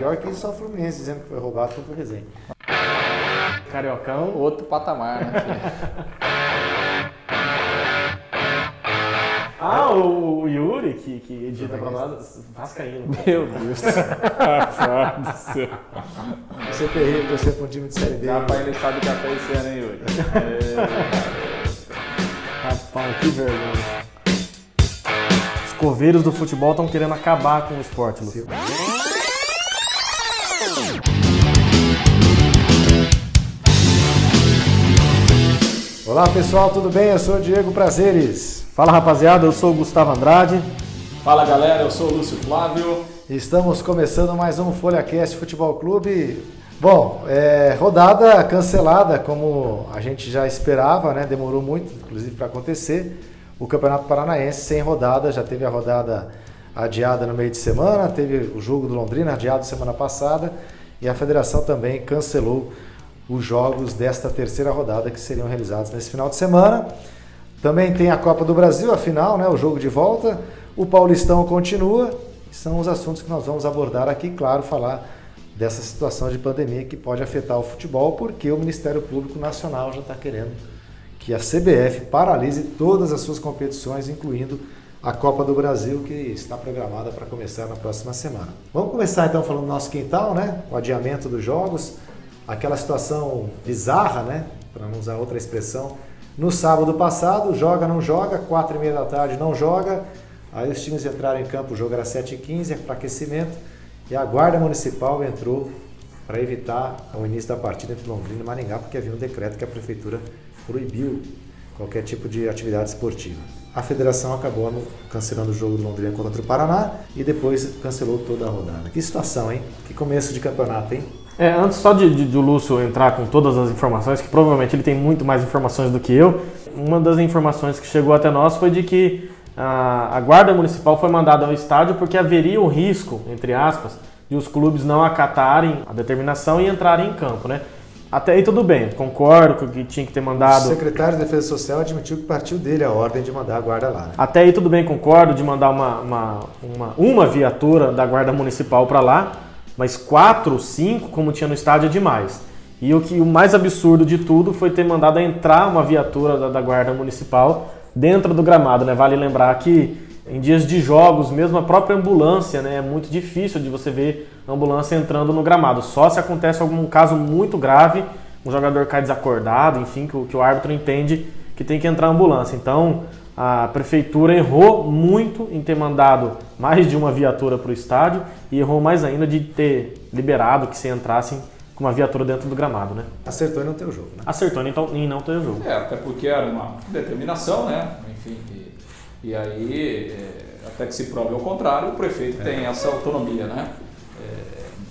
Pior que só o Fluminense dizendo que foi roubado contra o Resende. Cariocão. Outro patamar, né? Ah, o, o Yuri, que, que edita pra nós, Vascaíno. Meu Deus. Rapaz do céu. Você terrível torcer pra um time de Série B. Rapaz, ele sabe café esse ano, hein, Yuri? Rapaz, que vergonha. Os coveiros do futebol estão querendo acabar com o esporte, Lúcio. Olá pessoal, tudo bem? Eu sou o Diego Prazeres. Fala rapaziada, eu sou o Gustavo Andrade. Fala galera, eu sou o Lúcio Flávio. Estamos começando mais um FolhaCast Futebol Clube. Bom, é, rodada cancelada, como a gente já esperava, né? Demorou muito, inclusive, para acontecer. O Campeonato Paranaense sem rodada, já teve a rodada adiada no meio de semana, teve o jogo do Londrina adiado semana passada e a federação também cancelou os jogos desta terceira rodada que seriam realizados nesse final de semana. Também tem a Copa do Brasil, a final, né, o jogo de volta. O Paulistão continua. São os assuntos que nós vamos abordar aqui, claro, falar dessa situação de pandemia que pode afetar o futebol, porque o Ministério Público Nacional já está querendo que a CBF paralise todas as suas competições, incluindo a Copa do Brasil, que está programada para começar na próxima semana. Vamos começar então falando do nosso quintal, né? O adiamento dos jogos, aquela situação bizarra, né? Para não usar outra expressão. No sábado passado, joga, não joga, quatro e meia da tarde não joga. Aí os times entraram em campo, o jogo era 7h15 para aquecimento. E a Guarda Municipal entrou para evitar o início da partida entre Londrina e Maringá, porque havia um decreto que a prefeitura proibiu qualquer tipo de atividade esportiva. A federação acabou cancelando o jogo do Londrina contra o Paraná e depois cancelou toda a rodada. Que situação, hein? Que começo de campeonato, hein? É, antes só de, de, de o Lúcio entrar com todas as informações, que provavelmente ele tem muito mais informações do que eu, uma das informações que chegou até nós foi de que a, a Guarda Municipal foi mandada ao estádio porque haveria o risco, entre aspas, de os clubes não acatarem a determinação e entrarem em campo, né? Até aí tudo bem, concordo que tinha que ter O mandado. secretário de Defesa Social admitiu que partiu dele a ordem de mandar a guarda lá. né? Até aí tudo bem, concordo de mandar uma, uma, uma, uma viatura da Guarda Municipal para lá, mas quatro, cinco, como tinha no estádio, é demais. E o, que, o mais absurdo de tudo foi ter mandado entrar uma viatura da, da Guarda Municipal dentro do gramado. Né? Vale lembrar que em dias de jogos, mesmo a própria ambulância, né, é muito difícil de você ver ambulância entrando no gramado. Só se acontece algum caso muito grave, um jogador cai desacordado, enfim, que o, que o árbitro entende que tem que entrar a ambulância. Então, a prefeitura errou muito em ter mandado mais de uma viatura para o estádio e errou mais ainda de ter liberado que se entrassem com uma viatura dentro do gramado, né? Acertou em não ter o jogo, né? Acertou em, então, em não ter o jogo. É, até porque era uma determinação, né? Enfim, e, e aí, é, até que se prove ao contrário, o prefeito tem essa autonomia, né?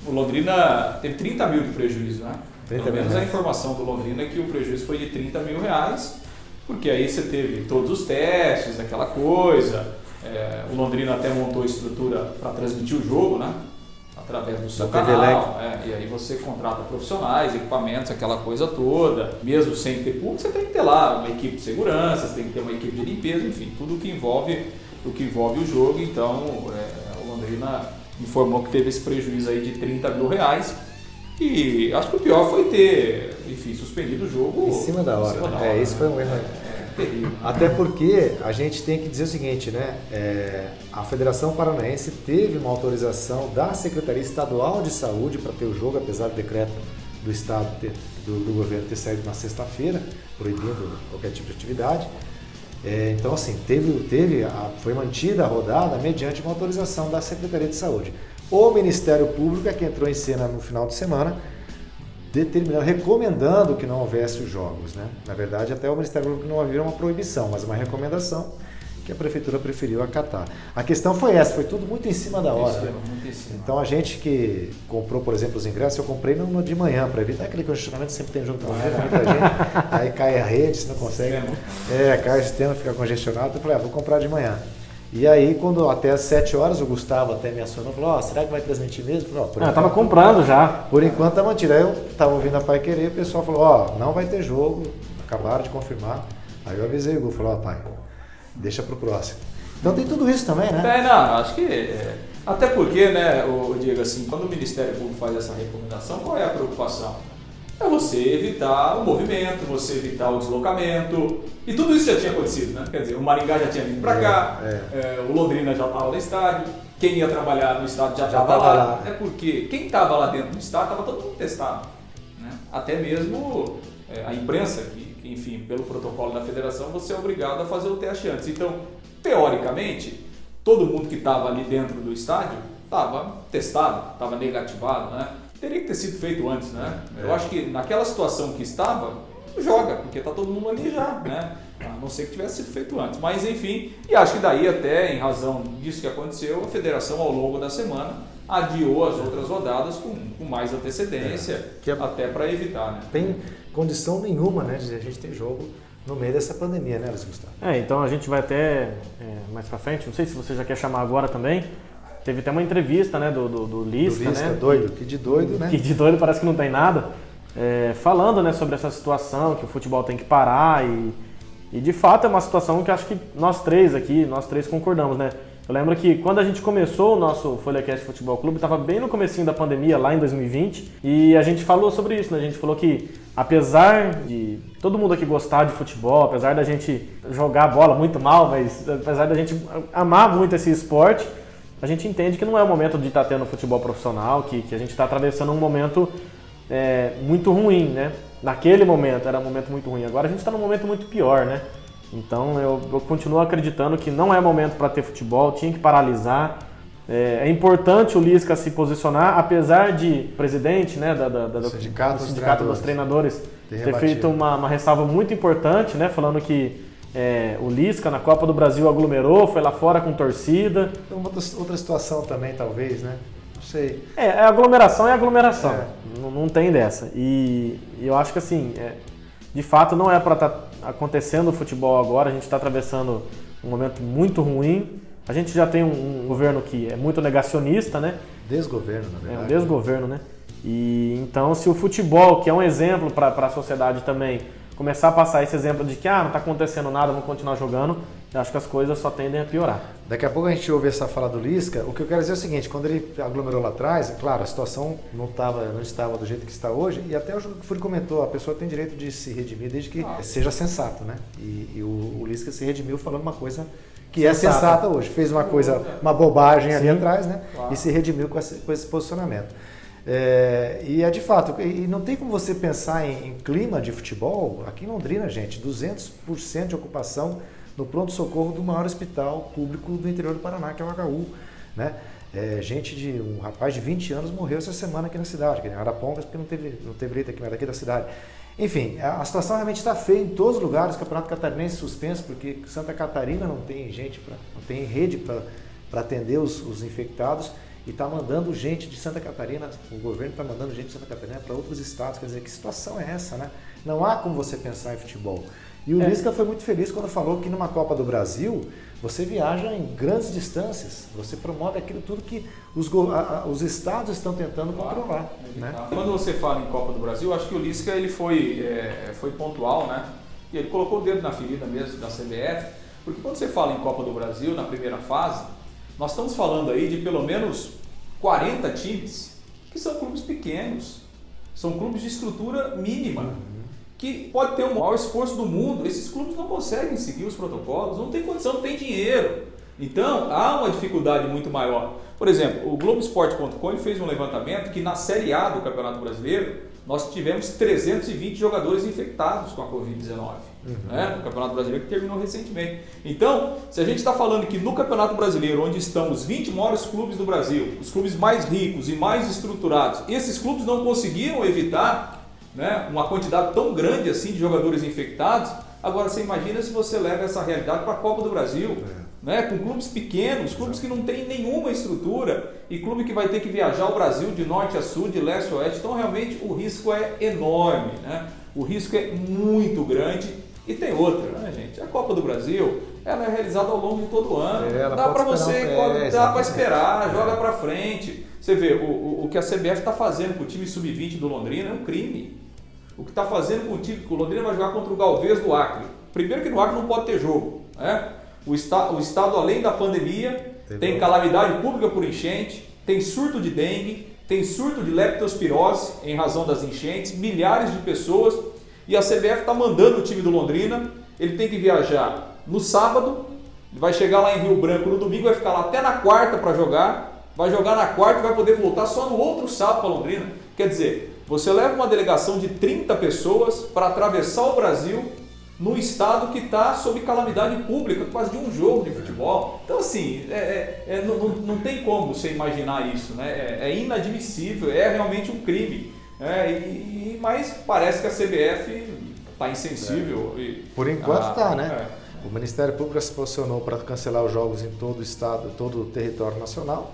O Londrina teve 30 mil de prejuízo, né? 30 Pelo menos a informação do Londrina é que o prejuízo foi de 30 mil reais, porque aí você teve todos os testes, aquela coisa. É, o Londrina até montou estrutura para transmitir o jogo, né? Através do seu Da canal. é, e aí você contrata profissionais, equipamentos, aquela coisa toda. Mesmo sem ter público, você tem que ter lá uma equipe de segurança, você tem que ter uma equipe de limpeza, enfim, tudo que envolve o que envolve o jogo. Então, é, o Londrina informou que teve esse prejuízo aí de 30 mil reais. E acho que o pior foi ter, enfim, suspendido o jogo. Em cima da hora. cima da É, hora, isso né? foi um erro. É, terrível. Até porque a gente tem que dizer o seguinte, né? É, a Federação Paranaense teve uma autorização da Secretaria Estadual de Saúde para ter o jogo, apesar do decreto do Estado, ter- do, do governo ter saído na sexta-feira, proibindo qualquer tipo de atividade. É, então, assim, teve, teve foi mantida a rodada mediante uma autorização da Secretaria de Saúde. O Ministério Público é que entrou em cena no final de semana determinando, recomendando que não houvesse os jogos. Né? Na verdade, até o Ministério Público não havia uma proibição, mas uma recomendação que a Prefeitura preferiu acatar. A questão foi essa, foi tudo muito em cima da hora. Isso, né? muito em cima. Então a gente que comprou, por exemplo, os ingressos, eu comprei no, no de manhã, para evitar aquele congestionamento, sempre tem jogo de manhã, muita gente, aí cai a rede, você não consegue. É, cai o sistema, fica congestionado, então eu falei, ah, vou comprar de manhã. E aí, quando até às 7 horas, o Gustavo até me acionou, falou, ó, será que vai transmitir mesmo? Falei, por Ah, tava comprando já. por enquanto tá mantido. Aí eu tava ouvindo a Pai Querer, o pessoal falou, ó, não vai ter jogo, acabaram de confirmar. Aí eu avisei o Gu, falou, ó, pai, deixa pro próximo. Então tem tudo isso também, né? É, não, acho que. é, Até porque, né, o Diego, assim, quando o Ministério Público faz essa recomendação, qual é a preocupação? É você evitar o movimento, você evitar o deslocamento. E tudo isso já tinha acontecido, né? Quer dizer, o Maringá já tinha vindo para cá, É, é, o Londrina já estava no estádio, quem ia trabalhar no estádio já estava tava lá. lá. É porque quem estava lá dentro do estádio estava todo mundo testado. Né? Até mesmo é, a imprensa, que, enfim, pelo protocolo da federação, você é obrigado a fazer o teste antes. Então, teoricamente, todo mundo que estava ali dentro do estádio estava testado, estava negativado, né? Teria que ter sido feito antes, né? Eu acho que naquela situação que estava, joga, porque está todo mundo ali já, né? A não ser que tivesse sido feito antes. Mas enfim, e acho que daí até, em razão disso que aconteceu, a federação ao longo da semana adiou as outras rodadas com, com mais antecedência, Que é- até para evitar, né? Tem condição nenhuma né, de a gente ter jogo no meio dessa pandemia, né, Luiz Gustavo? É, então a gente vai até é, mais pra frente, não sei se você já quer chamar agora também. Teve até uma entrevista, né, do, do, do Lisca, do Lisca, né? doido, que de doido, né? Que de doido parece que não tem nada. é, falando, né, sobre essa situação, que o futebol tem que parar e, e de fato é uma situação que acho que nós três aqui, nós três concordamos, né? Eu lembro que quando a gente começou o nosso FolhaCast Futebol Clube, estava bem no comecinho da pandemia, lá em 2020, e a gente falou sobre isso, né? A gente falou que apesar de todo mundo aqui gostar de futebol, apesar da gente jogar bola muito mal, mas apesar da gente amar muito esse esporte, a gente entende que não é o momento de estar tendo futebol profissional, que, que a gente está atravessando um momento é, muito ruim, né? Naquele momento era um momento muito ruim. Agora a gente está num momento muito pior, né? Então eu, eu continuo acreditando que não é momento para ter futebol, tinha que paralisar. É, é importante o Lisca se posicionar, apesar de presidente né, da, da, da- Do sindicato do dos sindicato dos treinadores Ter ter feito uma, uma ressalva muito importante, né? Falando que é, o Lisca na Copa do Brasil aglomerou, foi lá fora com torcida. Uma outra, situação também, talvez, né? Não sei. É, é aglomeração é aglomeração. É. Não, não tem dessa. E, e eu acho que assim, é, de fato não é para estar acontecendo o futebol agora. A gente está atravessando um momento muito ruim. A gente já tem um, um governo que é muito negacionista, né? Desgoverno, na É verdade. um desgoverno, né? E então, se o futebol, que é um exemplo para a sociedade também, começar a passar esse exemplo de que ah, não está acontecendo nada, vamos continuar jogando, eu acho que as coisas só tendem a piorar. Daqui a pouco a gente ouve essa fala do Lisca. O que eu quero dizer é o seguinte: quando ele aglomerou lá atrás, é claro, a situação não, tava, não estava do jeito que está hoje, e até o que o Furi comentou: a pessoa tem direito de se redimir desde que seja sensato, né? E, e o, o Lisca se redimiu falando uma coisa que é Sensata. sensata hoje. Fez uma coisa, uma bobagem ali Sim. atrás, né? Claro. E se redimiu com esse, com esse posicionamento. É, e é de fato, e não tem como você pensar em, em clima de futebol, aqui em Londrina, gente, 200% de ocupação no pronto-socorro do maior hospital público do interior do Paraná, que é o HU. Né? É, gente de. Um rapaz de 20 anos morreu essa semana aqui na cidade, que é em Arapongas, porque não teve, não teve leito aqui, mas daqui da cidade. Enfim, a, situação realmente está feia em todos os lugares, o Campeonato Catarinense suspenso, porque Santa Catarina não tem gente, pra, não tem rede para atender os, os infectados e está mandando gente de Santa Catarina, o governo está mandando gente de Santa Catarina para outros estados. Quer dizer, que situação é essa, né? Não há como você pensar em futebol. E o É. Lisca foi muito feliz quando falou que numa Copa do Brasil você viaja em grandes distâncias, você promove aquilo tudo que os, a- os estados estão tentando controlar. Né? Quando você fala em Copa do Brasil, acho que o Lisca ele foi, é, foi pontual, né? E ele colocou o dedo na ferida mesmo da CBF, porque quando você fala em Copa do Brasil, na primeira fase, nós estamos falando aí de pelo menos 40 times que são clubes pequenos, são clubes de estrutura mínima, que pode ter o maior esforço do mundo. Esses clubes não conseguem seguir os protocolos, não tem condição, não tem dinheiro. Então há uma dificuldade muito maior. Por exemplo, o Globoesporte.com fez um levantamento que na Série A do Campeonato Brasileiro nós tivemos 320 jogadores infectados com a Covid-19. Né? No Campeonato Brasileiro que terminou recentemente. Então, se a gente está falando que no Campeonato Brasileiro, onde estão os 20 maiores clubes do Brasil, os clubes mais ricos e mais estruturados, esses clubes não conseguiram evitar né, uma quantidade tão grande assim de jogadores infectados. Agora você imagina se você leva essa realidade para a Copa do Brasil, né, com clubes pequenos, clubes que não têm nenhuma estrutura e clube que vai ter que viajar o Brasil de norte a sul, de leste a oeste. Então realmente o risco é enorme, né? O risco é muito grande. E tem outra, né, gente? A Copa do Brasil, ela é realizada ao longo de todo o ano. É, dá para você, é, pode- dá para esperar, É. joga para frente. Você vê, o, o, o que a CBF está fazendo com o time sub-20 do Londrina é um crime. O que está fazendo com o time, que o Londrina vai jogar contra o Galvez do Acre. Primeiro que no Acre não pode ter jogo. Né? O, esta, o Estado, além da pandemia, tem um- calamidade pública por enchente, tem surto de dengue, tem surto de leptospirose em razão das enchentes, milhares de pessoas e a CBF está mandando o time do Londrina. Ele tem que viajar no sábado, vai chegar lá em Rio Branco no domingo, vai ficar lá até na quarta para jogar, vai jogar na quarta e vai poder voltar só no outro sábado para Londrina. Quer dizer, você leva uma delegação de 30 pessoas para atravessar o Brasil no estado que está sob calamidade pública, quase de um jogo de futebol. Então, assim, é- é- é- não, não- tem como você imaginar isso, né? É, é inadmissível, é realmente um crime. né? E, mas parece que a CBF está insensível. e- Por enquanto Ah, tá, né? é. O Ministério Público se posicionou para cancelar os jogos em todo o estado, todo o território nacional.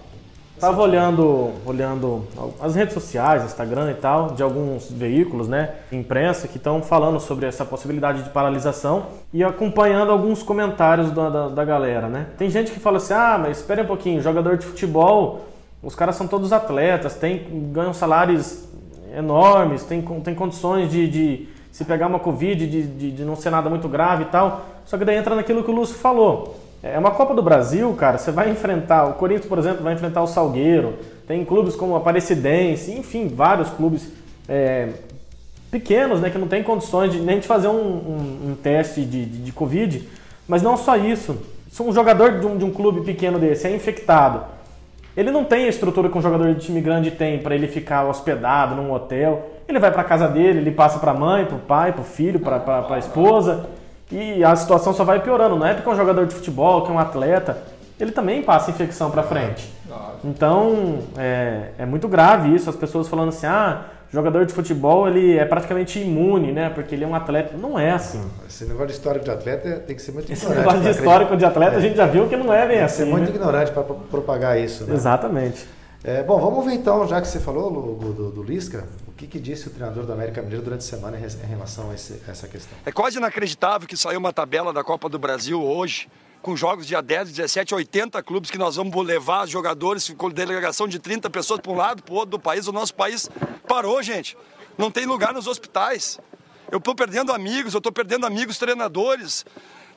Tava olhando, olhando as redes sociais, Instagram e tal, de alguns veículos, né, imprensa, que estão falando sobre essa possibilidade de paralisação e acompanhando alguns comentários da, da, da galera, né. Tem gente que fala assim, ah, mas espere um pouquinho, jogador de futebol, os caras são todos atletas, tem, ganham salários enormes, tem, tem condições de, de se pegar uma Covid, de, de, de não ser nada muito grave e tal. Só que daí entra naquilo que o Lúcio falou. É uma Copa do Brasil, cara, você vai enfrentar, o Corinthians, por exemplo, vai enfrentar o Salgueiro, tem clubes como a Aparecidense, enfim, vários clubes é, pequenos, né, que não tem condições de, nem de fazer um, um- um teste de, de, de Covid, mas não só isso. Se um jogador de um, de um clube pequeno desse é infectado, ele não tem a estrutura que um jogador de time grande tem para ele ficar hospedado num hotel. Ele vai para casa dele, ele passa para a mãe, para o pai, para o filho, para a esposa. E a situação só vai piorando. Não é porque é um jogador de futebol, que é um atleta, ele também passa infecção para frente. Então, é, é muito grave isso, as pessoas falando assim, ah, jogador de futebol ele é praticamente imune, né? Porque ele é um atleta. Não é assim. Esse negócio de histórico de atleta é- tem que ser muito Esse ignorante. negócio de histórico de atleta a gente já viu que não é bem Tem que ser assim. muito né? ignorante para propagar isso, né? Exatamente. É, bom, vamos ver então, já que você falou Lu, do, do Lisca, o que, que disse o treinador do América Mineiro durante a semana em relação a esse- essa questão? É quase inacreditável que saiu uma tabela da Copa do Brasil hoje, com jogos dia 10, 17, 80 clubes que nós vamos levar jogadores com delegação de 30 pessoas para um lado, para o outro do país. O nosso país parou, gente. Não tem lugar nos hospitais. Eu estou perdendo amigos, eu estou perdendo amigos treinadores.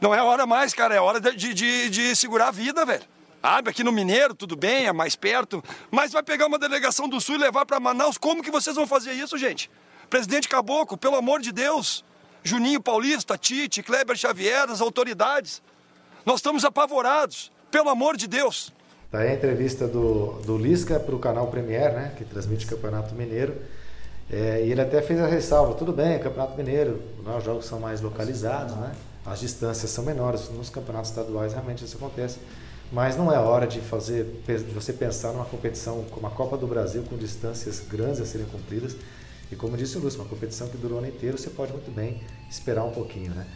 Não é hora mais, cara, é hora de, de, de segurar a vida, velho. Sabe, aqui no Mineiro, tudo bem, é mais perto, mas vai pegar uma delegação do Sul e levar para Manaus. Como que vocês vão fazer isso, gente? Presidente Caboclo, pelo amor de Deus. Juninho Paulista, Tite, Kleber Xavier, as autoridades. Nós estamos apavorados, pelo amor de Deus. Tá aí a entrevista do, do Lisca para o canal Premier, né, que transmite o Campeonato Mineiro. É, e ele até fez a ressalva, tudo bem, Campeonato Mineiro, os jogos são mais localizados, né, as distâncias são menores, nos campeonatos estaduais realmente isso acontece, mas não é hora de fazer, de você pensar numa competição como a Copa do Brasil, com distâncias grandes a serem cumpridas, e como disse o Lúcio, uma competição que durou o ano inteiro, você pode muito bem esperar um pouquinho, né.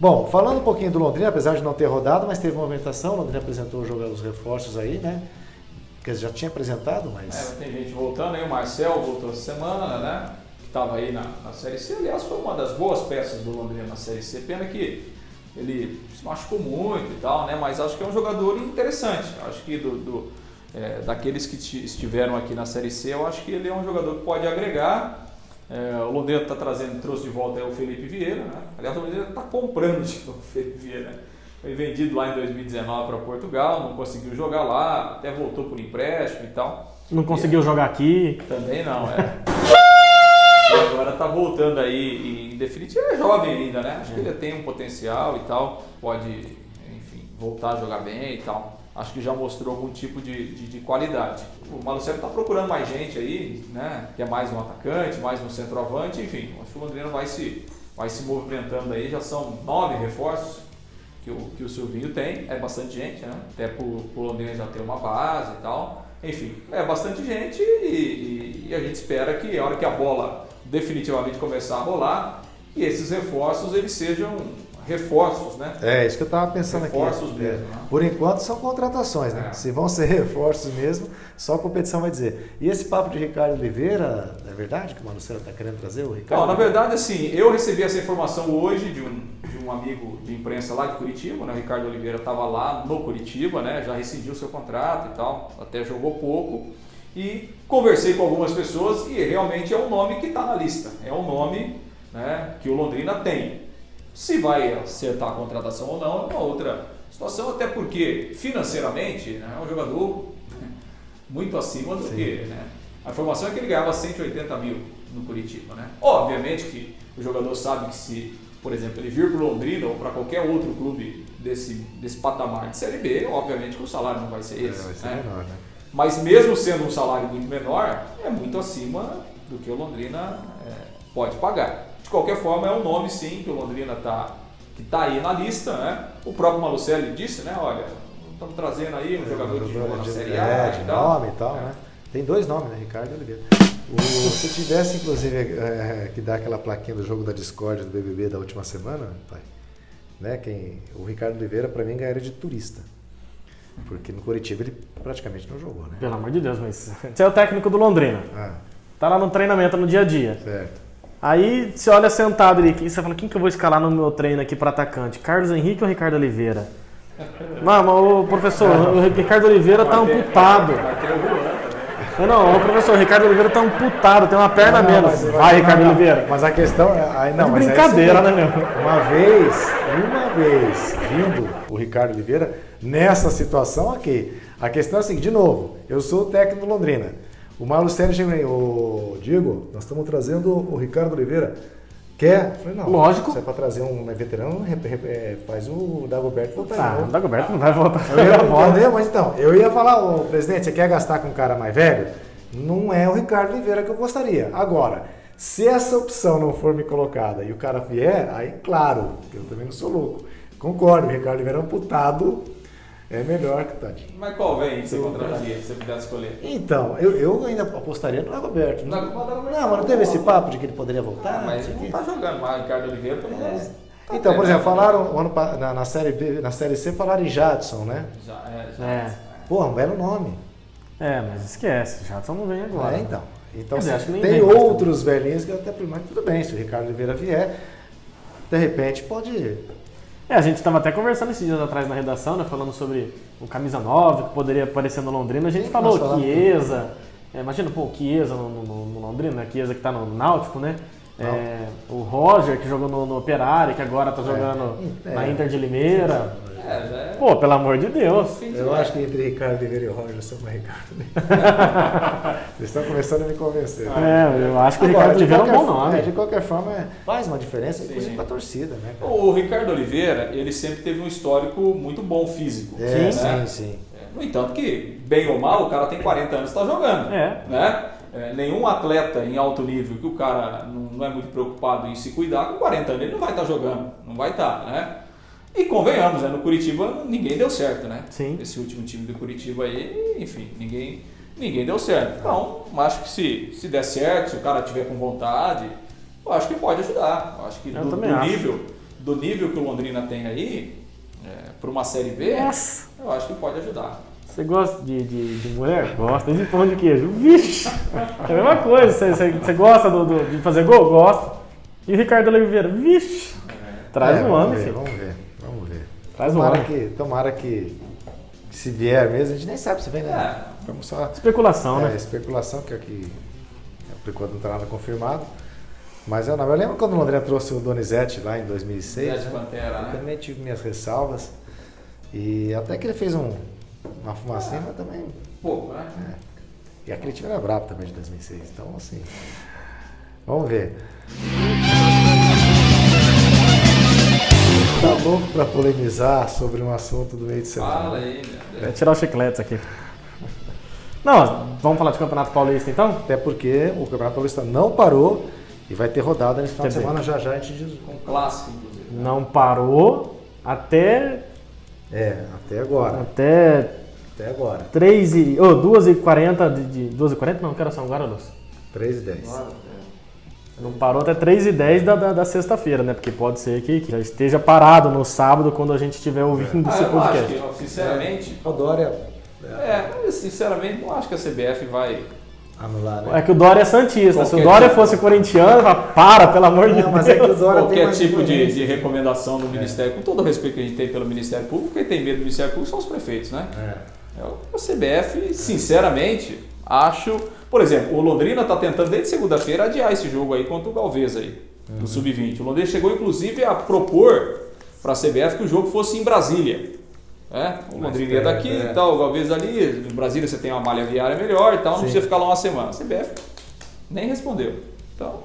Bom, falando um pouquinho do Londrina, apesar de não ter rodado, mas teve movimentação, o Londrina apresentou os reforços aí, né, Quer dizer, já tinha apresentado, É, mas. mas tem gente voltando aí, o Marcel voltou essa semana, né? Que estava aí na, na Série C. Aliás, foi uma das boas peças do Londrina na Série C. Pena que ele se machucou muito e tal, né? Mas acho que é um jogador interessante. Acho que do, do, é, daqueles que ti- estiveram aqui na Série C, eu acho que ele é um jogador que pode agregar. É, o Londrina está trazendo, trouxe de volta o Felipe Vieira, né? Aliás, o Londrina está comprando de novo o Felipe Vieira. né? Foi vendido lá em 2019 para Portugal, não conseguiu jogar lá, até voltou por empréstimo e tal. Não conseguiu jogar aqui. Também não, é. Agora tá voltando aí e, em definitivo é jovem ainda, né? Acho que ele tem um potencial e tal, pode, enfim, voltar a jogar bem e tal. Acho que já mostrou algum tipo de, de, de qualidade. O Malucelo tá procurando mais gente aí, né? Que é mais um atacante, mais um centroavante, enfim. Acho que o Londrina vai se, vai se movimentando aí. Já são nove reforços que o, que o Silvinho tem, é bastante gente, né? Até por, por Londrina já ter uma base e tal. Enfim, é bastante gente e, e- e a gente espera que a hora que a bola definitivamente começar a rolar, que esses reforços eles sejam reforços, né? É, isso que eu estava pensando Reforços aqui. mesmo, É. né? Por enquanto são contratações, né? É. Se vão ser reforços mesmo, só a competição vai dizer. E esse papo de Ricardo Oliveira, é verdade que o Marcelo está querendo trazer o Ricardo? Não, na verdade, assim, eu recebi essa informação hoje de um, de um amigo de imprensa lá de Curitiba, né? O Ricardo Oliveira estava lá no Curitiba, né? Já rescindiu seu contrato e tal, até jogou pouco. E conversei com algumas pessoas e realmente é um nome que está na lista. É um nome né, que o Londrina tem. Se vai acertar a contratação ou não é uma outra, Situação até porque, financeiramente, né, é um jogador muito acima do que. Né? A informação é que ele ganhava 180 mil no Curitiba. Né? Obviamente que o jogador sabe que se, por exemplo, ele vir para Londrina ou para qualquer outro clube desse, desse patamar de Série B, obviamente que o salário não vai ser esse. É, vai ser né? menor, né? Mas mesmo sendo um salário muito menor, é muito acima do que o Londrina é, pode pagar. De qualquer forma, é um nome sim que o Londrina está que tá aí na lista. Né? O próprio Malucelli disse, né? Olha, estamos trazendo aí um jogador que jogou na de, Série é, A de e tal. nome e tal, né? Tem dois nomes, né? Ricardo e Oliveira. O, se tivesse, inclusive, é, que dar aquela plaquinha do jogo da Discord do BBB da última semana, pai, né? Quem, o Ricardo Oliveira, para mim, ganharia de turista. Porque no Curitiba ele praticamente não jogou, né? Pelo amor de Deus, mas você é o técnico do Londrina. Ah, Tá lá no treinamento no dia a dia. certo. Aí você olha sentado ali e você fala, quem que eu vou escalar no meu treino aqui para atacante? Carlos Henrique ou Ricardo Oliveira? Não, mas o professor, o Ricardo Oliveira tá amputado. Não, não, o professor, o Ricardo Oliveira tá amputado, tem uma perna Não, menos. mas- Vai, Ricardo não, Oliveira. Mas a questão é. Aí, não, aí brincadeira, você- né, meu? Uma vez, uma vez, vindo o Ricardo Oliveira nessa situação aqui. A questão é a seguinte, de novo, eu sou o técnico do Londrina. O Marlo Sérgio ô Diego, nós estamos trazendo o Ricardo Oliveira. Quer? Eu falei, não. Lógico. Se é para trazer um veterano, re- re- é, faz o Dagoberto voltar. Ah, de o. Dagoberto não vai voltar. Eu ia, entendeu? Mas então, eu ia falar, ô presidente, você quer gastar com um cara mais velho? Não é o Ricardo Oliveira que eu gostaria. Agora, se essa opção não for me colocada e o cara vier, aí claro, eu também não sou louco. Concordo, o Ricardo Oliveira amputado é melhor que tadinho. Mas qual vem que você contrataria se você pudesse escolher? Então, eu, eu ainda apostaria no Dagoberto. Não, Dago- Dagoberto. não, mas não teve esse papo de que ele poderia voltar? Ah, mas o não tá jogando mais o Ricardo Oliveira, pelo menos. tá Então, por exemplo, treinando, falaram o ano na, na série B, na série C falaram em Jadson, né? Já, é, já. É. Porra, um belo nome. É, mas esquece, só não vem agora. É, então. Então, dizer, assim, acho que nem tem outros velhinhos que até mais tudo bem, se o Ricardo Oliveira vier, de repente pode. É, a gente estava até conversando esses dias atrás na redação, né, falando sobre o camisa 9 que poderia aparecer no Londrina. A gente falou falamos Chiesa. É, imagina, pô, Chiesa no, no, no Londrina, né? Chiesa que tá no Náutico, né? É, o Roger que jogou no, no Operário, que agora tá jogando É. na Inter de Limeira. É, já é. Pô, pelo amor de Deus. Eu acho que entre Ricardo Oliveira e o Roger, sou mais Ricardo. Vocês estão começando a me convencer. É, eu acho que o Ricardo Oliveira é um bom nome. é, de qualquer forma, é, faz uma diferença, inclusive pra torcida, né? cara? O Ricardo Oliveira, ele sempre teve um histórico muito bom físico. É, né? sim, sim. É, No entanto que, bem ou mal, o cara tem 40 anos e está jogando. É. Né? É, nenhum atleta em alto nível que o cara não, é muito preocupado em se cuidar, com 40 anos ele não vai estar jogando. Não vai estar, né? E convenhamos, né? no Curitiba ninguém deu certo, né? Sim. Esse último time do Curitiba aí, enfim, ninguém, ninguém deu certo. Então, acho que se, se der certo, se o cara tiver com vontade, eu acho que pode ajudar. Eu acho que Eu do, do acho. nível, do nível que o Londrina tem aí, para uma Série B, Nossa. eu acho que pode ajudar. Você gosta de, de, de mulher? Gosta. E de pão de queijo? Vixe! É a mesma coisa. Você, você, você gosta do, do- de fazer gol? Gosta. E o Ricardo Oliveira? Vixe! Traz É, um ano, ver, filho. Vamos ver, vamos ver. Traz um tomara ano. que, tomara que, que se vier mesmo, a gente nem sabe se vem, né? É. Vamos só. Especulação, É, né? especulação, que aqui por enquanto não está nada confirmado. Mas eu, não, eu lembro quando o Londrina trouxe o Donizete lá em 2006. Zé de né? Pantera, Eu né? também tive minhas ressalvas. E até que ele fez um, uma fumacinha, mas também. Pouco, né? E aquele time era brabo também de 2006. Então, assim. Vamos ver. Tá louco para polemizar sobre um assunto do meio de semana. Fala aí, meu Deus. tirar os chicletes aqui. Não, vamos falar de Campeonato Paulista então? Até porque o Campeonato Paulista não parou e vai ter rodada nesse final de dizer, semana já já a gente diz. Um clássico, inclusive. Não parou até, É, até agora. até Até agora. 3 e, oh, 2 e 40 de, de 2 e 40 não, que era São Guarulhos. 3 e 10. Não parou até 3 e 10 da, da, da sexta-feira, né? Porque pode ser que, que já esteja parado no sábado quando a gente estiver ouvindo Ah, esse acho podcast. que, sinceramente, O Dória é, sinceramente, não acho que a CBF vai. Anular, né? É que o Dória é Santista. Se o Qualquer Dória tipo. fosse corintiano, para, pelo amor de Não, Deus. mas é que o Dória tem Qualquer tipo de, de recomendação do Ministério, com todo o respeito que a gente tem pelo Ministério Público, quem tem medo do Ministério Público são os prefeitos, né? É. É, A CBF, sinceramente, acho. Por exemplo, o Londrina está tentando desde segunda-feira adiar esse jogo aí contra o Galvez aí, do Sub-20. O Londrina chegou inclusive a propor para a CBF que o jogo fosse em Brasília. É, o Mais Londrina é daqui é. e tal, o Galvez ali, em Brasília você tem uma malha viária melhor e tal, não Sim. precisa ficar lá uma semana. A CBF nem respondeu. Então,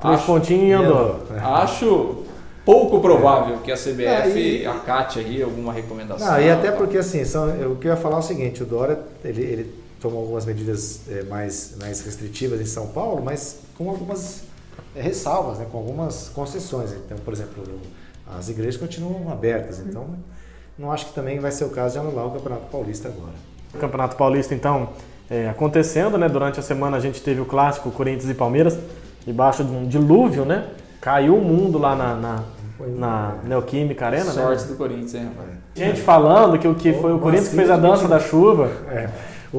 Três acho, pontinhos e andou. acho pouco provável que a CBF É, e- acate aí alguma recomendação. Não, e até tal. porque assim, são, eu- o que eu ia falar é o seguinte, o Dória ele, ele tomou algumas medidas mais, mais restritivas em São Paulo, mas com algumas ressalvas, né, com algumas concessões. Então, por exemplo, as igrejas continuam abertas, então não acho que também vai ser o caso de anular o Campeonato Paulista agora. O Campeonato Paulista, então, é, acontecendo, né? Durante a semana a gente teve o clássico Corinthians e Palmeiras, debaixo de um dilúvio, né? Caiu o mundo lá na, na, na Neoquímica Arena, Sorte né? do Corinthians, hein, rapaz? Gente falando que o que foi o Corinthians que fez a dança da chuva É.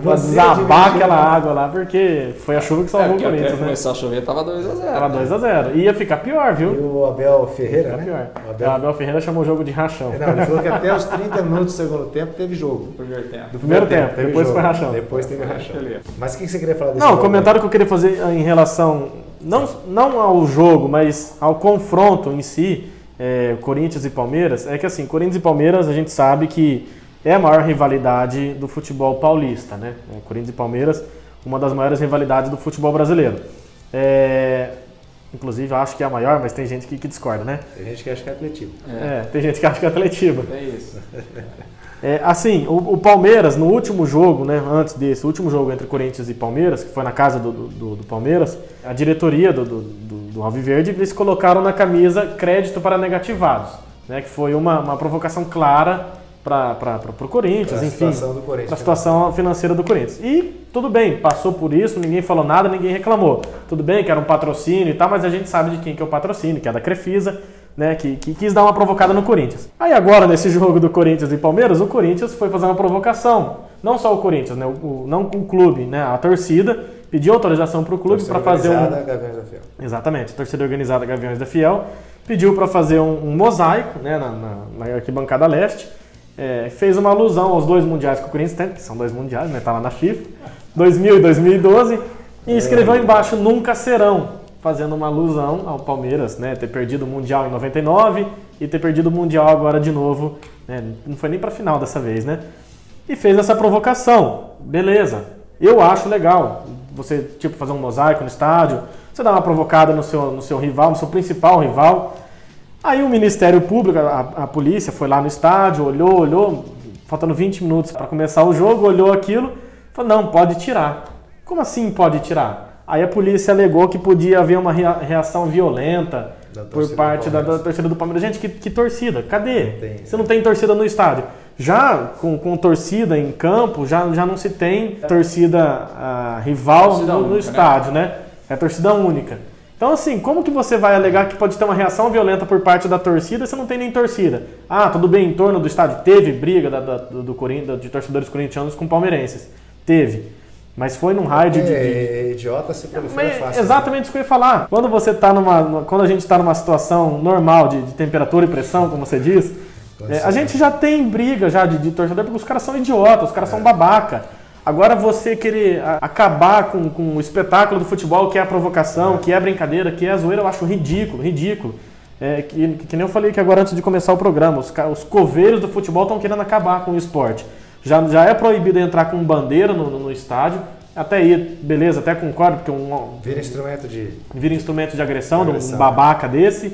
pra desabar aquela água lá, porque foi a chuva que É, salvou porque o Corinthians, né? começar a chover tava 2x0. Tava 2x0. Ia ficar pior, E viu? o Abel Ferreira, Ficar né? pior. O O Abel... Abel Ferreira chamou o jogo de rachão. Não, ele falou que até os 30 minutos do segundo tempo teve jogo. no primeiro tempo. Do Primeiro tempo, teve depois jogo. foi rachão. Depois teve rachão. Mas o que você queria falar desse Não, o comentário que eu queria fazer em relação, não, não ao jogo, mas ao confronto em si, é, Corinthians e Palmeiras, é que assim, Corinthians e Palmeiras a gente sabe que é a maior rivalidade do futebol paulista, né? É, Corinthians e Palmeiras, uma das maiores rivalidades do futebol brasileiro. É, inclusive, eu acho que é a maior, mas tem gente que, que discorda, né? Tem gente que acha que é Atletiba. É, tem gente que acha que é Atletiba. É isso. É, assim, o, o Palmeiras, no último jogo, né, antes desse, o último jogo entre Corinthians e Palmeiras, que foi na casa do, do, do Palmeiras, a diretoria do, do, do, do Alviverde, eles colocaram na camisa crédito para negativados, né, que foi uma, uma provocação clara para o Corinthians, Pra enfim, para a situação financeira do Corinthians. E tudo bem, passou por isso, ninguém falou nada, ninguém reclamou. Tudo bem que era um patrocínio e tal, mas a gente sabe de quem que é o patrocínio, que é da Crefisa, né, que, que quis dar uma provocada no Corinthians. Aí agora, nesse jogo do Corinthians e Palmeiras, o Corinthians foi fazer uma provocação. Não só o Corinthians, né, o, o- não o clube, né, a torcida pediu autorização para o clube para fazer um, Organizada, Gaviões da Fiel. Exatamente, a torcida organizada Gaviões da Fiel pediu para fazer um, um mosaico né, na, na- na arquibancada leste, É, fez uma alusão aos dois mundiais que o Corinthians tem, que são dois mundiais, né, tá lá na FIFA, 2000 e 2012, e escreveu embaixo nunca serão, fazendo uma alusão ao Palmeiras, né, ter perdido o mundial em 99 e ter perdido o mundial agora de novo, né, não foi nem para final dessa vez, né? E fez essa provocação, beleza? Eu acho legal você tipo fazer um mosaico no estádio, você dá uma provocada no seu, no seu rival, no seu principal rival. Aí o Ministério Público, a, a polícia foi lá no estádio, olhou, olhou, faltando 20 minutos para começar o jogo, olhou aquilo, falou: não, pode tirar. Como assim pode tirar? Aí a polícia alegou que podia haver uma rea- reação violenta por parte da, da torcida do Palmeiras. Gente, que, que torcida? Cadê? Tem. Você não tem torcida no estádio. Já com, com torcida em campo, já, já não se tem torcida ah, rival Torcida no, no única, né? estádio, né? É torcida única. Então, assim, como que você vai alegar que pode ter uma reação violenta por parte da torcida se não tem nem torcida? Ah, tudo bem, em torno do estádio teve briga da, da- do, do de torcedores corintianos com palmeirenses. Teve. Mas foi num raio de- de, É, idiota se prolifera mas fácil. né? exatamente isso que eu ia falar. Quando você tá numa, numa- quando a gente está numa situação normal de, de temperatura e pressão, como você diz, é, a gente já tem briga já de, de torcedor porque os caras são idiotas, os caras É. são babaca. Agora você querer acabar com, com o espetáculo do futebol, que é a provocação, que é a brincadeira, que é a zoeira, eu acho ridículo, ridículo. É, que, que nem eu falei que agora antes de começar o programa, os, os coveiros do futebol estão querendo acabar com o esporte. Já, já é proibido entrar com bandeira no, no- no estádio. Até aí, beleza, até concordo, porque um, Vira instrumento de. vira instrumento de agressão, de um Agressão. babaca desse.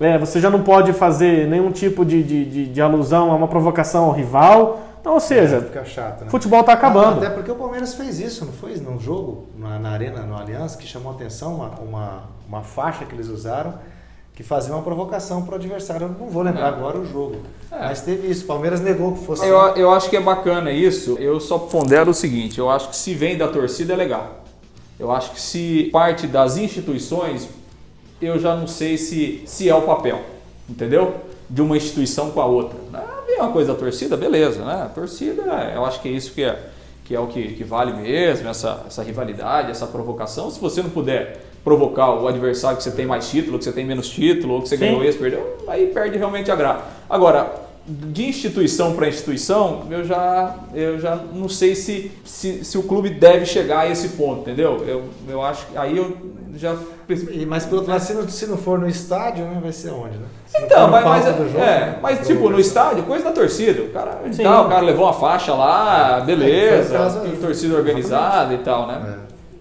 É, você já não pode fazer nenhum tipo de, de, de- de alusão a uma provocação ao rival. Então, ou seja, Fica chato, né? futebol tá acabando. Até porque o Palmeiras fez isso, não foi? Num jogo, na, na Arena, no Aliança, que chamou a atenção uma, uma, uma faixa que eles usaram que fazia uma provocação para o adversário. Eu não vou lembrar É. agora o jogo. É. Mas teve isso. O Palmeiras negou que fosse. Eu, eu acho que é bacana isso. Eu só pondero o seguinte: eu acho que se vem da torcida é legal. Eu acho que se parte das instituições, eu já não sei se, se é o papel, entendeu? De uma instituição com a outra. Vem uma coisa da torcida, beleza, né? A torcida, eu acho que é isso que é, que, é o que, que vale mesmo, essa, essa rivalidade, essa provocação. Se você não puder provocar o adversário que você tem mais título, que você tem menos título, ou que você Sim. ganhou esse, perdeu, aí perde realmente a graça. Agora, de instituição para instituição, eu já, eu já não sei se, se, se o clube deve chegar a esse ponto, entendeu? Eu, eu acho que aí eu já. E, mas pelo outro lado, se não, se não for no estádio, né, vai ser onde, né? Se Então, mas, mas, jogo, é, né, mas tipo, no estádio, coisa da torcida. O cara, Sim. tá, o cara levou uma faixa lá, beleza, foi o caso torcida organizada e tal, né?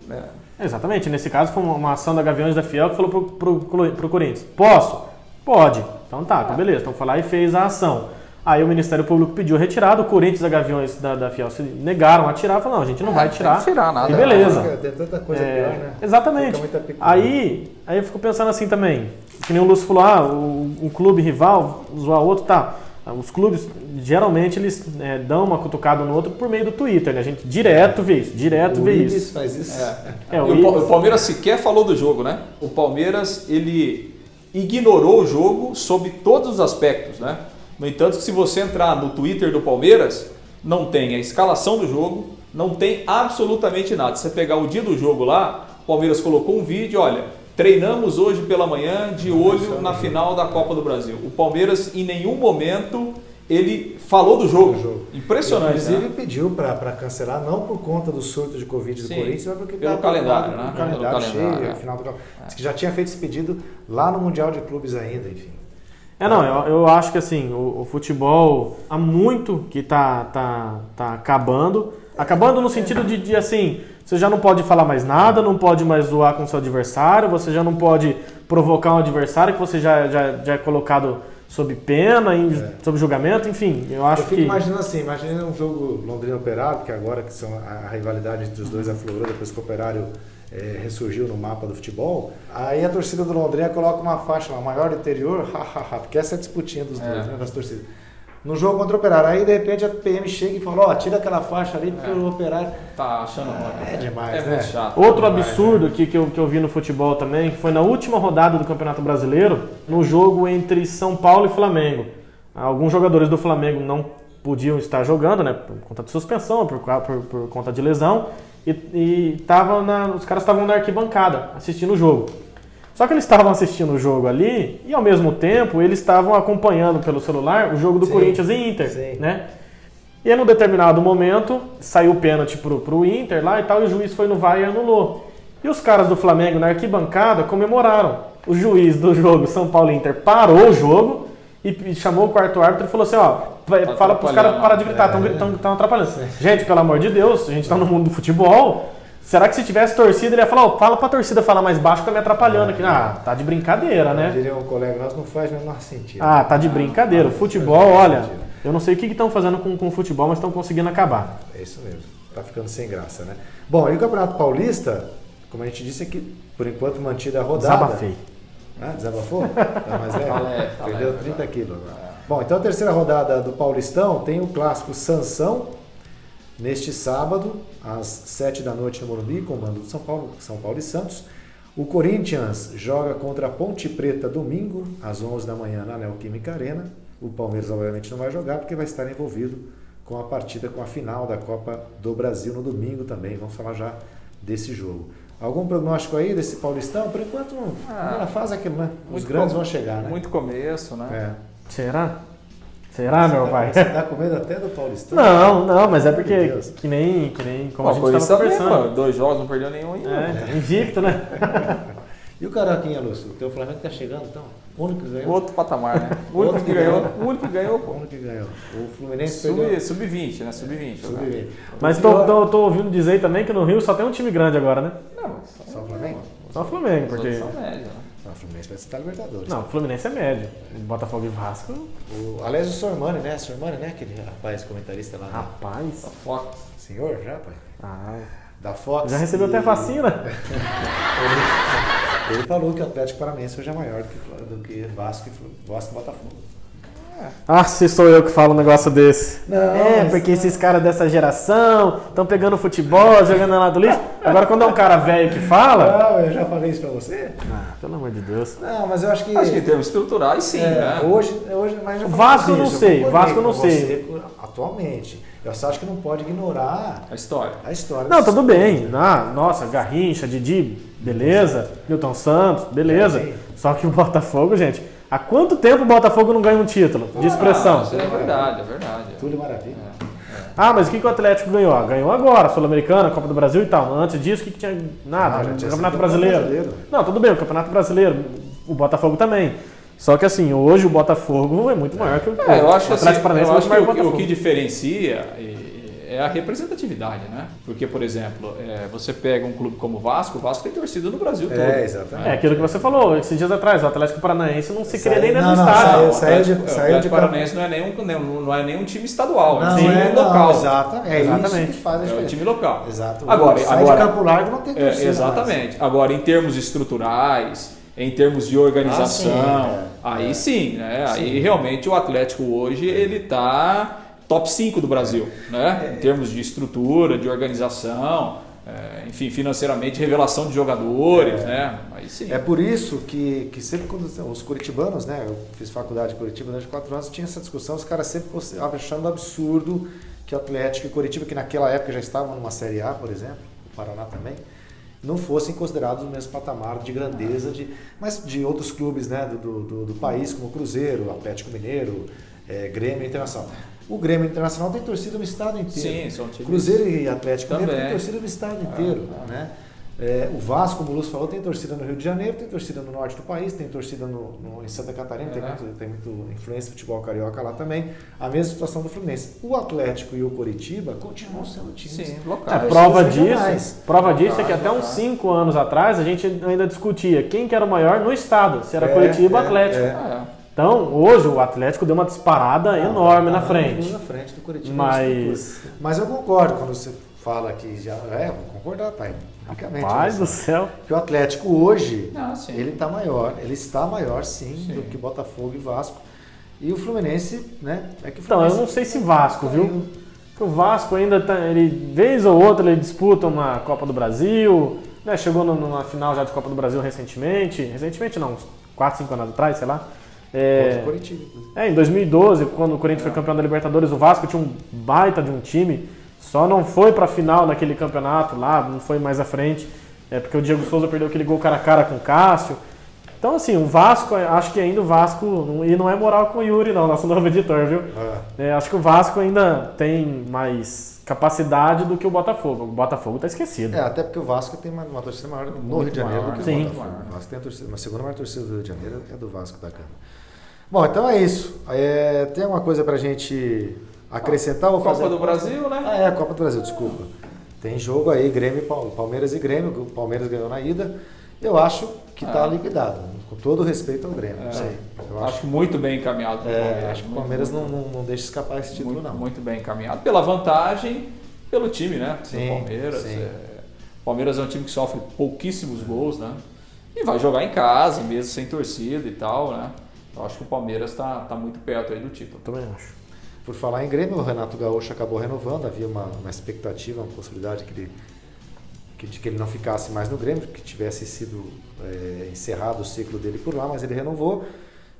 É. É. Exatamente, nesse caso foi uma, ação da Gaviões da Fiel que falou pro, pro, pro, pro Corinthians: Posso? Pode. Então tá, então beleza. Então foi lá e fez a ação. Aí o Ministério Público pediu retirada, o Corinthians e a Gaviões da, da Fiel se negaram a tirar, falaram: não, a gente não vai tem tirar. que tirar nada. E beleza. Fica- Tem tanta coisa É, pior, né? Exatamente. Aí, aí eu fico pensando assim também. Que nem o Lúcio falou, ah, o, um clube rival zoar outro, tá. Os clubes, geralmente, eles é, dão uma cutucada no outro por meio do Twitter, né? A gente direto vê isso, direto O vê Ibis isso. faz isso. É. É, o o, o Palmeiras sequer falou do jogo, né? O Palmeiras, ele ignorou o jogo sob todos os aspectos, né? No entanto, se você entrar no Twitter do Palmeiras, não tem a escalação do jogo, não tem absolutamente nada. Se você pegar o dia do jogo lá, o Palmeiras colocou um vídeo, olha, treinamos hoje pela manhã de olho na final da Copa do Brasil. O Palmeiras, em nenhum momento, ele falou do jogo. Do jogo. Impressionante, Inclusive né? pediu para cancelar, não por conta do surto de Covid do Sim, Corinthians, mas porque pelo calendário, né? Pelo calendário calendário, cheio, é. final do que já tinha feito esse pedido lá no Mundial de Clubes ainda, enfim. É, não, eu, eu acho que assim, o, o futebol há muito que tá, tá, tá acabando. Acabando no sentido de, de, assim, você já não pode falar mais nada, não pode mais zoar com seu adversário, você já não pode provocar um adversário que você já, já, já é colocado sob pena, em, sob julgamento, enfim, eu acho Eu fico que. imaginando assim, imaginando um jogo Londrina Operário, que agora que são a, a rivalidade entre os dois aflorou depois que o Operário eh, ressurgiu no mapa do futebol. Aí a torcida do Londrina coloca uma faixa lá, maior do interior, hahaha, porque essa é a disputinha dos dois, É. né, das torcidas. No jogo contra o Operário, aí de repente a PM chega e fala, ó, tira aquela faixa ali porque o Operário Tá achando ruim. é demais, É né? muito chato. Outro demais, absurdo que, que, eu, que eu vi no futebol também, que foi na última rodada do Campeonato Brasileiro, no jogo entre São Paulo e Flamengo. Alguns jogadores do Flamengo não podiam estar jogando, né? Por conta de suspensão, por, por, por conta de lesão. E, e tava na, os caras estavam na arquibancada assistindo o jogo. Só que eles estavam assistindo o jogo ali e ao mesmo tempo eles estavam acompanhando pelo celular o jogo do Sim, Corinthians e Inter, sim. né? E aí, num determinado momento, saiu o pênalti pro, pro Inter lá e tal, e o juiz foi no VAR e anulou. E os caras do Flamengo na arquibancada comemoraram. O juiz do jogo São Paulo Inter parou o jogo e, chamou o quarto árbitro e falou assim: ó, vai- Tá fala pros caras parar de gritar, estão atrapalhando. Gente, pelo amor de Deus, a gente tá no mundo do futebol. Será que se tivesse torcida, ele ia falar, ó, fala pra torcida falar mais baixo que tá me atrapalhando aqui. Ah, tá de brincadeira, né? Diria um colega nosso, não faz o menor sentido. Ah, tá de brincadeira. O futebol, olha, eu não sei o que estão fazendo com, com o futebol, mas estão conseguindo acabar. É isso mesmo. Tá ficando sem graça, né? Bom, e o Campeonato Paulista, como a gente disse aqui, por enquanto mantida a rodada. Desabafei. Ah, desabafou? Tá mais leve? Tá leve, tá Perdeu leve, 30 quilos agora. Bom, então a terceira rodada do Paulistão tem o clássico Sansão, neste sábado, às 7 da noite no Morumbi, com o mando do São Paulo, São Paulo e Santos. O Corinthians joga contra a Ponte Preta domingo, às 11 da manhã, na Neoquímica Arena. O Palmeiras, obviamente, não vai jogar porque vai estar envolvido com a partida, com a final da Copa do Brasil no domingo também. Vamos falar já desse jogo. Algum prognóstico aí desse Paulistão? Por enquanto, não. Ah, fase é aquilo, né? Os grandes com- vão chegar, né? Muito começo, né? É. Será? Será, meu pai? Você tá com medo até do Paulistão? Não, não, mas é porque Deus. que nem, que nem como Pô, a gente estava conversando. Dois jogos, não perdeu nenhum ainda. É, invicto, né? E o Caraquinha, Lúcio? O teu Flamengo tá chegando, então? O único que ganhou? Outro patamar, né? O único Outro que que ganhou, o único que ganhou, O pô. único que ganhou. O Fluminense perdeu. Sub- Sub-20, né? Sub-20. Sub-20. Mas tô, tô, tô ouvindo dizer também que no Rio só tem um time grande agora, né? Não, Só o Flamengo? Só o Flamengo, os porque. outros são médios, né? O Fluminense vai citar Libertadores. Não, o Fluminense é médio. O Botafogo e Vasco. O, aliás, o Sormani, né? Sormani, né? Aquele rapaz comentarista lá. né? Rapaz. Da Fox. Senhor, já, pai? Ah, Da Fox. já recebeu e- até vacina. Ele falou que o Atlético Paranaense hoje é maior do que, do que Vasco e Vasco e Botafogo. Ah, se sou eu que falo um negócio desse. Não, é, porque esses caras dessa geração estão pegando futebol, jogando lá do lixo. Agora, quando é um cara velho que fala. Não, eu já falei isso pra você. Ah, pelo amor de Deus. Não, mas eu acho que. Acho que em termos estruturais, sim, É, né? hoje, hoje, mas já O falamos Vasco eu não isso, sei, Vasco eu não sei. atualmente. Eu só acho que não pode ignorar A história. a história. Não, tudo bem. né? Ah, nossa, Garrincha, Didi, beleza. Milton Santos, beleza. Sim. Só que o Botafogo, gente, Há quanto tempo o Botafogo não ganha um título de expressão? Ah, isso é verdade, é verdade. Túlio Maravilha. Ah, mas o que, que o Atlético ganhou? Ah, Ganhou agora, Sul-Americana, Copa do Brasil e tal. Antes disso, o que, que tinha? Nada. Ah, Campeonato Brasileiro. Brasileiro. Não, tudo bem, o Campeonato Brasileiro, o Botafogo também. Só que assim, hoje o Botafogo é muito maior que o, É, eu acho que, o assim, Atlético Paranaense eu é acho que o, que o que diferencia é a representatividade, né? Porque, por exemplo, é, você pega um clube como o Vasco, o Vasco tem torcida no Brasil todo. É, exatamente. É aquilo que você falou esses dias atrás, o Atlético Paranaense não se queria nem dentro não, do não, estádio. saiu- de- Atlético, o saiu Atlético de Paranaense não é nenhum, não, não é nenhum time estadual, é um Não, time é, não, local. exato. É isso Exatamente. que faz a É o diferença. time local. Exato. Agora, Sai agora de Campo Largo não tem é, torcida. exatamente. Agora, em termos estruturais, em termos de organização, Ah, sim, é. aí É. sim, né? Aí realmente o Atlético hoje ele tá top 5 do Brasil, né? Em termos de estrutura, de organização, é, enfim, financeiramente, revelação de jogadores, né? Aí sim. É por isso que, que sempre quando os curitibanos, né? Eu fiz faculdade de Curitiba durante quatro anos, tinha essa discussão, os caras sempre achando absurdo que o Atlético e Curitiba, que naquela época já estavam numa Série A, por exemplo, o Paraná também, não fossem considerados no mesmo patamar de grandeza, de, mas de outros clubes né, do, do, do- país, como o Cruzeiro, Atlético Mineiro, eh, Grêmio Internacional. O Grêmio Internacional tem torcida no estado inteiro. Sim, são times- Cruzeiro e Atlético Mineiro tem torcida no estado inteiro. né? É, o Vasco, como o Lúcio falou, tem torcida no Rio de Janeiro, tem torcida no norte do país, tem torcida no, no- em Santa Catarina, tem, É. muito, tem muito influência do futebol carioca lá também. A mesma situação do Fluminense. O Atlético e o Coritiba continuam sendo times. Sim, É, local. prova disso, regionais. prova disso é que até uns local. 5 anos atrás a gente ainda discutia quem que era o maior no estado, se era É, Curitiba ou é, Atlético. é. É. Então, hoje o Atlético deu uma disparada enorme na Ah, frente. Na frente do Coritiba. Mas, Mas eu concordo quando você fala que já. É, vou concordar, tá? Unicamente. paz olha do céu. Que o Atlético hoje, sim. ele está maior, ele está maior sim, Sim. do que Botafogo e Vasco. E o Fluminense, né? É que o Então, eu Fluminense não sei se Vasco, viu? Porque o Vasco ainda tá, ele vez ou outra ele disputa uma Copa do Brasil, né? Chegou no- numa final já de Copa do Brasil recentemente, recentemente não, uns 4, 5 anos atrás, sei lá. É, é, em 2012, quando o Corinthians foi campeão da Libertadores, o Vasco tinha um baita de um time, só não foi pra final naquele campeonato lá, não foi mais à frente, é porque o Diego Souza perdeu aquele gol cara a cara com o Cássio. Então, assim, o Vasco, acho que ainda o Vasco, e não é moral com o Yuri, não, nosso novo editor, viu? Ah, É, acho que o Vasco ainda tem mais capacidade do que o Botafogo. O Botafogo tá esquecido. É, até porque o Vasco tem uma, uma torcida maior no Muito Rio de Janeiro maior, do que sim. o Botafogo. O Vasco tem a torcida, uma segunda maior torcida do Rio de Janeiro é do Vasco da Gama. Bom, então é isso. É, tem alguma coisa pra gente acrescentar ou Copa fazer? do Brasil, né? Ah, é, a Copa do Brasil, desculpa. Tem jogo aí, Grêmio, e Pal- Palmeiras e Grêmio. O Palmeiras ganhou na ida. Eu acho que está É. liquidado, com todo respeito ao Grêmio. Não sei. Eu Acho acho, muito bem encaminhado. é, Palmeiras. acho que o Palmeiras não, muito, não, não deixa escapar esse título, muito, não. muito bem encaminhado. Pela vantagem, pelo time, né? Sim, do Palmeiras. sim. é, o Palmeiras é um time que sofre pouquíssimos gols, né? E vai jogar em casa, mesmo sem torcida e tal, né? Eu acho que o Palmeiras está tá muito perto aí do título. Também acho. Por falar em Grêmio, o Renato Gaúcho acabou renovando, havia uma, uma expectativa, uma possibilidade que ele, que, de que ele não ficasse mais no Grêmio, que tivesse sido é, encerrado o ciclo dele por lá, mas ele renovou.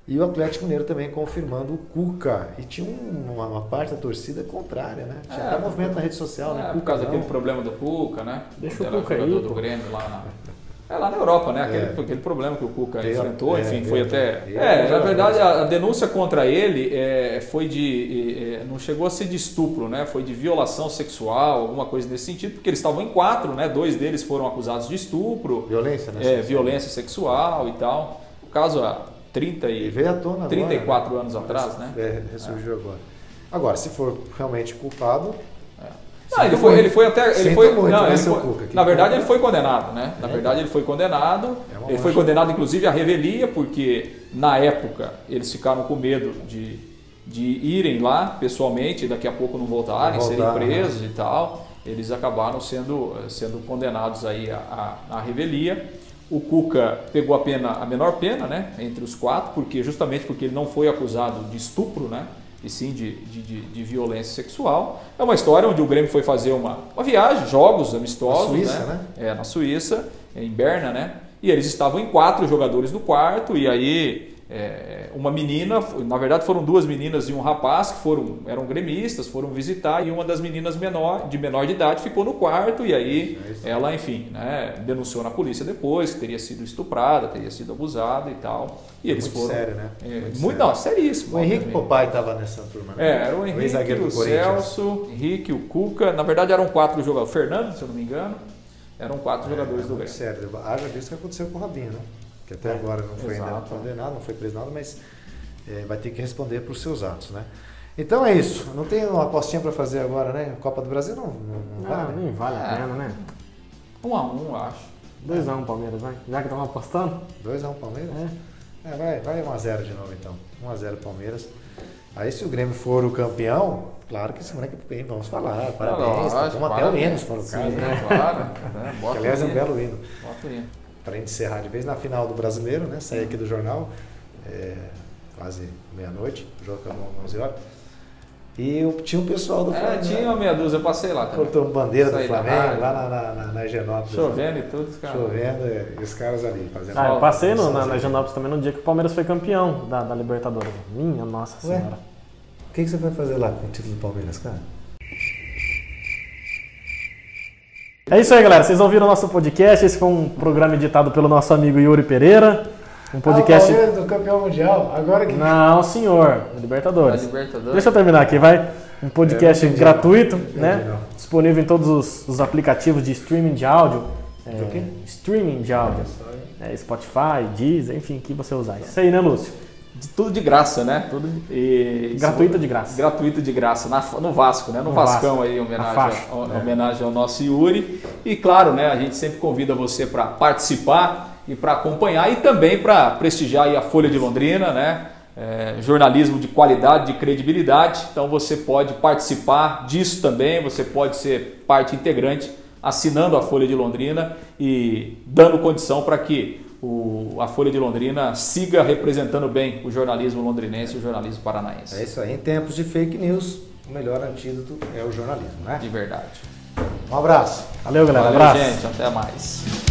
E o Atlético Mineiro também confirmando o Cuca. E tinha um- uma, uma parte da torcida contrária, né? Tinha É, até movimento na rede social, né? É, por Cuca causa não. daquele problema do Cuca, né? Deixa o Cuca aí, do. Grêmio lá na. É lá na Europa, né? Aquele, É. aquele problema que o Cuca enfrentou, é, enfim, foi até. É, na verdade, a, a denúncia contra ele é, foi de. é, não chegou a ser de estupro, né? Foi de violação sexual, alguma coisa nesse sentido, porque eles estavam em quatro, né? Dois deles foram acusados de estupro, Violência, né? é, violência sexual e tal. O caso há 30 E e. veio à tona agora. 34 né? anos atrás, né? É, ressurgiu agora. Agora, se for realmente culpado, Não, ele foi, ele foi até. Ele foi, muito, não, ele foi- Cuca, na verdade, ele foi condenado, né? Na É. verdade, ele foi condenado. É ele foi condenado, inclusive, à revelia, porque na época eles ficaram com medo de, de irem lá pessoalmente e daqui a pouco não voltarem, serem presos e tal. Eles acabaram sendo, sendo condenados aí à, à, à revelia. O Cuca pegou a pena, a menor pena, né? Entre os quatro, porque justamente porque ele não foi acusado de estupro, né? E sim de, de, de- violência sexual. É uma história onde o Grêmio foi fazer uma, uma viagem, jogos amistosos, Na Suíça, né? É, na Suíça, em Berna, né? E eles estavam em quatro jogadores no quarto, e aí é, uma menina, na verdade foram duas meninas e um rapaz que foram eram gremistas, foram visitar e uma das meninas menor, de menor de idade ficou no quarto e aí ela, enfim, né, denunciou na polícia depois que teria sido estuprada, teria sido abusada e tal. E eles Muito foram sério, né? é, Muito muito, sério. não, seríssimo. O Henrique obviamente. Popai estava nessa turma, né? É, era o Henrique, o Corinthians. Celso, Henrique, o Cuca. Na verdade eram quatro jogadores. O Fernando, se eu não me engano. Eram quatro jogadores do muito Grêmio. sério. Haja visto o que aconteceu com o Robinho, né? Que até agora não foi ainda exato. condenado, não foi preso nada, mas é, vai ter que responder por seus atos, né? Então é isso. Não tem uma apostinha para fazer agora, né? Copa do Brasil não, não, não Ah, vale. nem vale a É. pena, né? Um a um, eu acho. 2x1 Palmeiras, vai. Já que estamos apostando. 2x1 Palmeiras? É. É, vai, vai 1x0 de novo então. 1x0 Palmeiras. Aí se o Grêmio for o campeão, claro que semana que vem vamos falar. Parabéns. Lógico, Estamos até o parabéns. hino, se for o caso. Sim, né? claro. né? Bota aliás, é o um belo hino. Bota o hino. Para encerrar de vez na final do brasileiro, né? Saí aqui do jornal, é, quase meia-noite, o jogo acabou às 11 horas. E eu, tinha um pessoal do É, Flamengo. tinha né? uma meia dúzia, eu passei lá também. Cortou bandeira do Saí Flamengo lá na, na, na, na Higienópolis. Chovendo e tudo, cara. Chovendo, é, e os caras ali fazendo. Ah, eu passei no, na, Sozinho. na Higienópolis também no dia que o Palmeiras foi campeão da, da Libertadores. Minha nossa Ué? senhora. O que, que você vai fazer lá com o título do Palmeiras, cara? É isso aí, galera. Vocês ouviram o nosso podcast. Esse foi um programa editado pelo nosso amigo Yuri Pereira. Um podcast. Ah, do campeão mundial. Agora que. Não, senhor. Libertadores. Libertadores. Deixa eu terminar aqui, vai. Um podcast É, entendi, gratuito, né? não. Disponível em todos os, os aplicativos de streaming de áudio. É? Streaming de áudio. É, Spotify, Deezer, enfim, que você usar. Isso aí, né, Lúcio? De- tudo de graça, né? Tudo e, Gratuito de graça. Gratuito de graça, na- no Vasco, né? No, No Vascão Vasco. aí, em Na homenagem, faixa. ao, É. homenagem ao nosso Yuri. E claro, né? A gente sempre convida você para participar e para acompanhar e também para prestigiar a Folha de Londrina, né? É, jornalismo de qualidade, de credibilidade. Então você pode participar disso também, você pode ser parte integrante assinando a Folha de Londrina e dando condição para que o- a Folha de Londrina siga representando bem o jornalismo londrinense e o jornalismo paranaense. É isso aí. Em tempos de fake news, o melhor antídoto é o jornalismo, né? De verdade. Um abraço. Valeu, galera. Valeu, Abraço. gente. Até mais.